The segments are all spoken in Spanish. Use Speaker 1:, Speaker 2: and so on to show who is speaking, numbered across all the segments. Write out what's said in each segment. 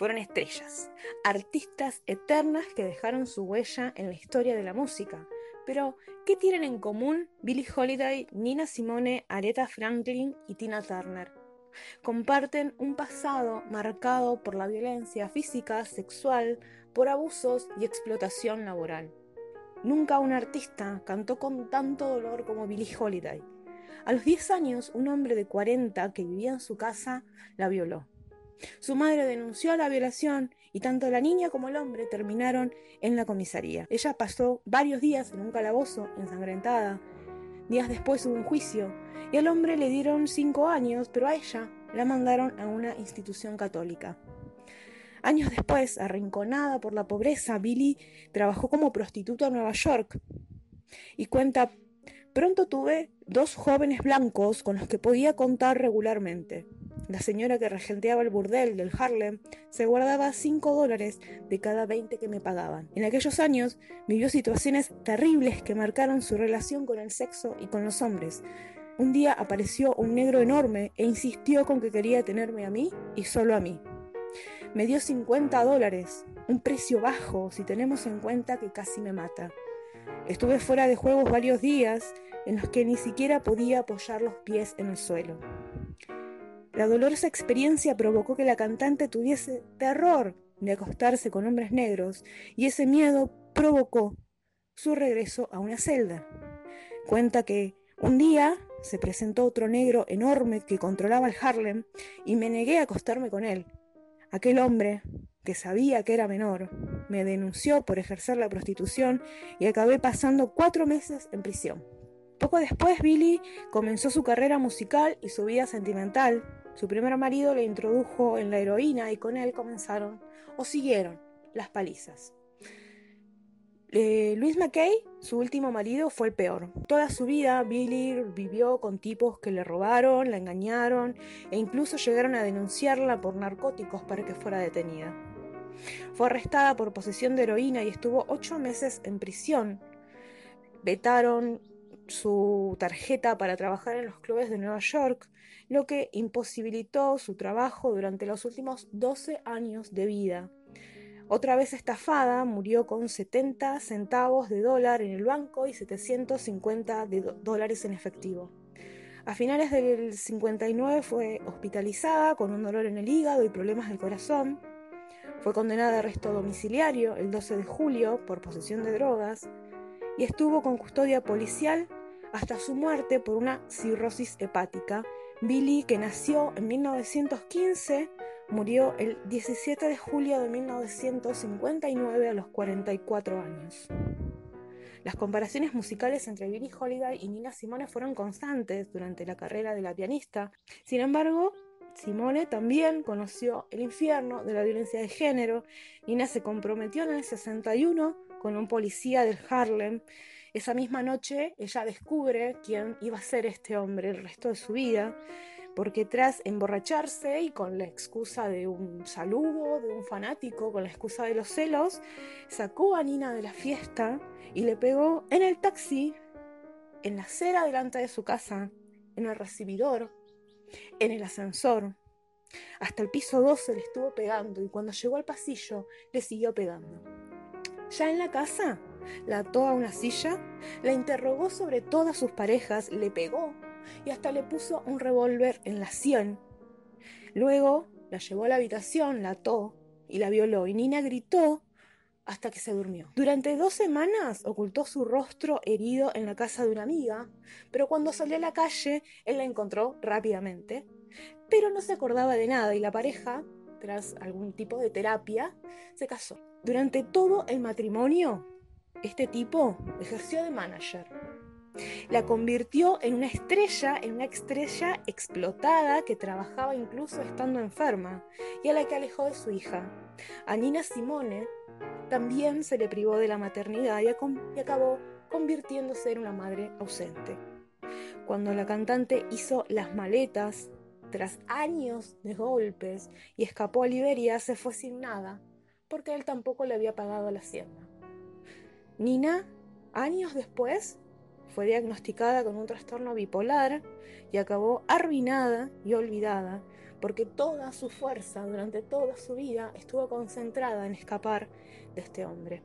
Speaker 1: fueron estrellas, artistas eternas que dejaron su huella en la historia de la música. Pero, ¿qué tienen en común Billie Holiday, Nina Simone, Aretha Franklin y Tina Turner? Comparten un pasado marcado por la violencia física, sexual, por abusos y explotación laboral. Nunca un artista cantó con tanto dolor como Billie Holiday. A los 10 años, un hombre de 40 que vivía en su casa la violó. Su madre denunció la violación y tanto la niña como el hombre terminaron en la comisaría. Ella pasó varios días en un calabozo, ensangrentada. Días después hubo un juicio y al hombre le dieron cinco años, pero a ella la mandaron a una institución católica. Años después, arrinconada por la pobreza, Billy trabajó como prostituta en Nueva York y cuenta, pronto tuve dos jóvenes blancos con los que podía contar regularmente. La señora que regenteaba el burdel del Harlem se guardaba 5 dólares de cada 20 que me pagaban. En aquellos años vivió situaciones terribles que marcaron su relación con el sexo y con los hombres. Un día apareció un negro enorme e insistió con que quería tenerme a mí y solo a mí. Me dio 50 dólares, un precio bajo si tenemos en cuenta que casi me mata. Estuve fuera de juegos varios días en los que ni siquiera podía apoyar los pies en el suelo. La dolorosa experiencia provocó que la cantante tuviese terror de acostarse con hombres negros y ese miedo provocó su regreso a una celda. Cuenta que un día se presentó otro negro enorme que controlaba el Harlem y me negué a acostarme con él. Aquel hombre, que sabía que era menor, me denunció por ejercer la prostitución y acabé pasando cuatro meses en prisión. Poco después, Billy comenzó su carrera musical y su vida sentimental. Su primer marido le introdujo en la heroína y con él comenzaron o siguieron las palizas. Eh, Luis McKay, su último marido, fue el peor. Toda su vida, Billy vivió con tipos que le robaron, la engañaron e incluso llegaron a denunciarla por narcóticos para que fuera detenida. Fue arrestada por posesión de heroína y estuvo ocho meses en prisión. Vetaron su tarjeta para trabajar en los clubes de Nueva York, lo que imposibilitó su trabajo durante los últimos 12 años de vida. Otra vez estafada, murió con 70 centavos de dólar en el banco y 750 de dólares en efectivo. A finales del 59 fue hospitalizada con un dolor en el hígado y problemas del corazón. Fue condenada a arresto domiciliario el 12 de julio por posesión de drogas y estuvo con custodia policial hasta su muerte por una cirrosis hepática. Billy, que nació en 1915, Murió el 17 de julio de 1959 a los 44 años. Las comparaciones musicales entre Billie Holiday y Nina Simone fueron constantes durante la carrera de la pianista. Sin embargo, Simone también conoció el infierno de la violencia de género. Nina se comprometió en el 61 con un policía del Harlem. Esa misma noche ella descubre quién iba a ser este hombre el resto de su vida porque tras emborracharse y con la excusa de un saludo de un fanático, con la excusa de los celos, sacó a Nina de la fiesta y le pegó en el taxi, en la acera delante de su casa, en el recibidor, en el ascensor. Hasta el piso 12 le estuvo pegando y cuando llegó al pasillo le siguió pegando. Ya en la casa, la ató a una silla, la interrogó sobre todas sus parejas, le pegó y hasta le puso un revólver en la sien. Luego la llevó a la habitación, la ató y la violó y Nina gritó hasta que se durmió. Durante dos semanas ocultó su rostro herido en la casa de una amiga, pero cuando salió a la calle él la encontró rápidamente, pero no se acordaba de nada y la pareja, tras algún tipo de terapia, se casó. Durante todo el matrimonio, este tipo ejerció de manager la convirtió en una estrella, en una estrella explotada que trabajaba incluso estando enferma y a la que alejó de su hija. A Nina Simone también se le privó de la maternidad y, acabó convirtiéndose en una madre ausente. Cuando la cantante hizo las maletas tras años de golpes y escapó a Liberia, se fue sin nada, porque él tampoco le había pagado la hacienda. Nina, años después, fue diagnosticada con un trastorno bipolar y acabó arruinada y olvidada porque toda su fuerza durante toda su vida estuvo concentrada en escapar de este hombre.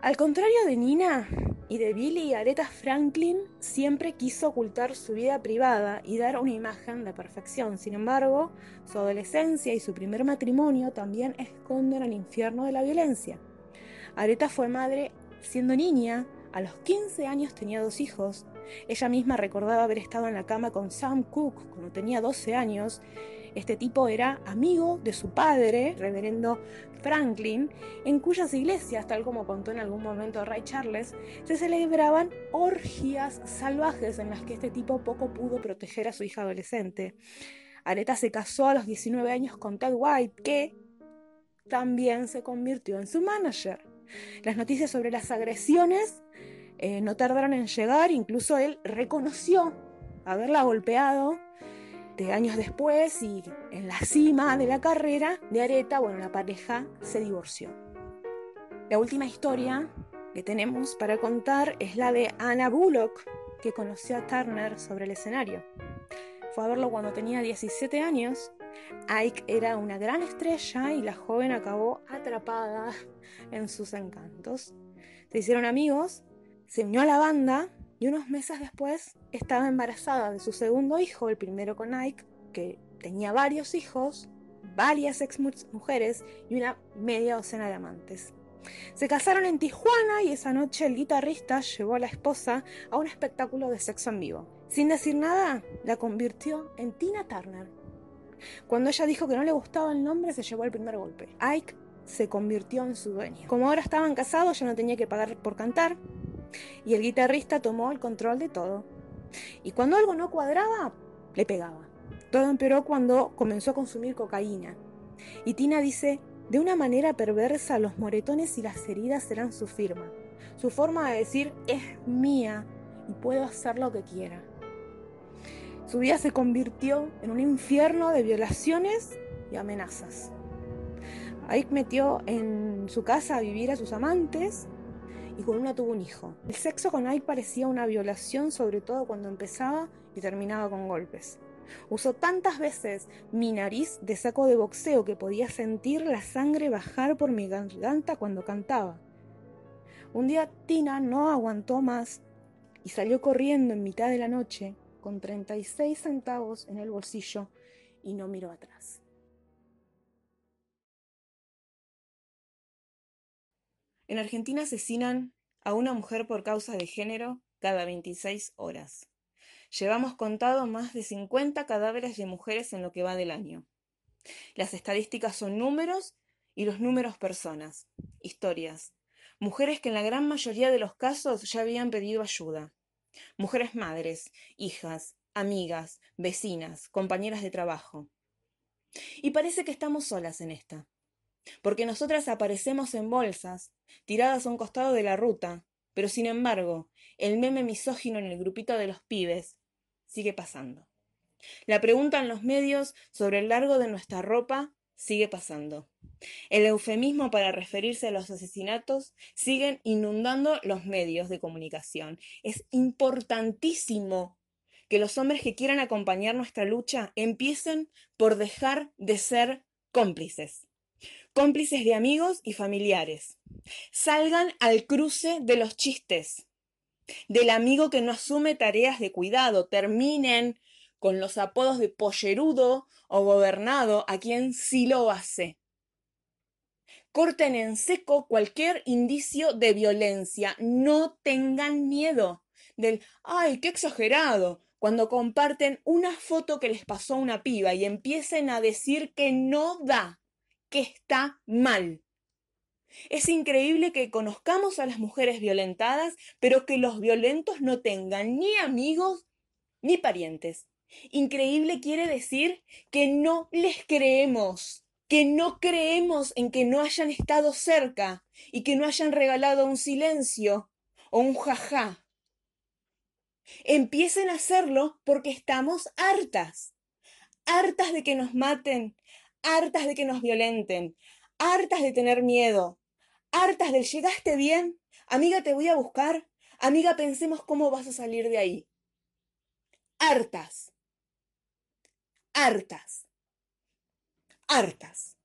Speaker 1: Al contrario de Nina y de Billy, Aretha Franklin siempre quiso ocultar su vida privada y dar una imagen de perfección. Sin embargo, su adolescencia y su primer matrimonio también esconden el infierno de la violencia. Aretha fue madre siendo niña, a los 15 años tenía dos hijos. Ella misma recordaba haber estado en la cama con Sam Cooke cuando tenía 12 años este tipo era amigo de su padre, reverendo Franklin, en cuyas iglesias, tal como contó en algún momento Ray Charles, se celebraban orgías salvajes en las que este tipo poco pudo proteger a su hija adolescente. Areta se casó a los 19 años con Ted White, que también se convirtió en su manager. Las noticias sobre las agresiones eh, no tardaron en llegar, incluso él reconoció haberla golpeado de años después y en la cima de la carrera de Areta, bueno, la pareja se divorció. La última historia que tenemos para contar es la de Anna Bullock, que conoció a Turner sobre el escenario. Fue a verlo cuando tenía 17 años. Ike era una gran estrella y la joven acabó atrapada en sus encantos. Se hicieron amigos, se unió a la banda y unos meses después estaba embarazada de su segundo hijo, el primero con Ike, que tenía varios hijos, varias ex mujeres y una media docena de amantes. Se casaron en Tijuana y esa noche el guitarrista llevó a la esposa a un espectáculo de sexo en vivo. Sin decir nada, la convirtió en Tina Turner. Cuando ella dijo que no le gustaba el nombre, se llevó el primer golpe. Ike se convirtió en su dueño. Como ahora estaban casados, ya no tenía que pagar por cantar, y el guitarrista tomó el control de todo. Y cuando algo no cuadraba, le pegaba. Todo empeoró cuando comenzó a consumir cocaína. Y Tina dice, de una manera perversa los moretones y las heridas serán su firma. Su forma de decir es mía y puedo hacer lo que quiera. Su vida se convirtió en un infierno de violaciones y amenazas. Ike metió en su casa a vivir a sus amantes y con una tuvo un hijo. El sexo con Ike parecía una violación, sobre todo cuando empezaba y terminaba con golpes. Usó tantas veces mi nariz de saco de boxeo que podía sentir la sangre bajar por mi garganta cuando cantaba. Un día Tina no aguantó más y salió corriendo en mitad de la noche con 36 centavos en el bolsillo y no miró atrás. En Argentina asesinan a una mujer por causa de género cada 26 horas. Llevamos contado más de 50 cadáveres de mujeres en lo que va del año. Las estadísticas son números y los números personas, historias. Mujeres que en la gran mayoría de los casos ya habían pedido ayuda. Mujeres madres, hijas, amigas, vecinas, compañeras de trabajo. Y parece que estamos solas en esta porque nosotras aparecemos en bolsas, tiradas a un costado de la ruta, pero sin embargo, el meme misógino en el grupito de los pibes sigue pasando. La pregunta en los medios sobre el largo de nuestra ropa sigue pasando. El eufemismo para referirse a los asesinatos siguen inundando los medios de comunicación. Es importantísimo que los hombres que quieran acompañar nuestra lucha empiecen por dejar de ser cómplices cómplices de amigos y familiares. Salgan al cruce de los chistes, del amigo que no asume tareas de cuidado, terminen con los apodos de pollerudo o gobernado a quien sí lo hace. Corten en seco cualquier indicio de violencia, no tengan miedo del, ay, qué exagerado, cuando comparten una foto que les pasó una piba y empiecen a decir que no da que está mal. Es increíble que conozcamos a las mujeres violentadas, pero que los violentos no tengan ni amigos ni parientes. Increíble quiere decir que no les creemos, que no creemos en que no hayan estado cerca y que no hayan regalado un silencio o un jajá. Empiecen a hacerlo porque estamos hartas, hartas de que nos maten, hartas de que nos violenten, hartas de tener miedo, hartas del llegaste bien, amiga te voy a buscar, amiga pensemos cómo vas a salir de ahí. Hartas. Hartas, hartas.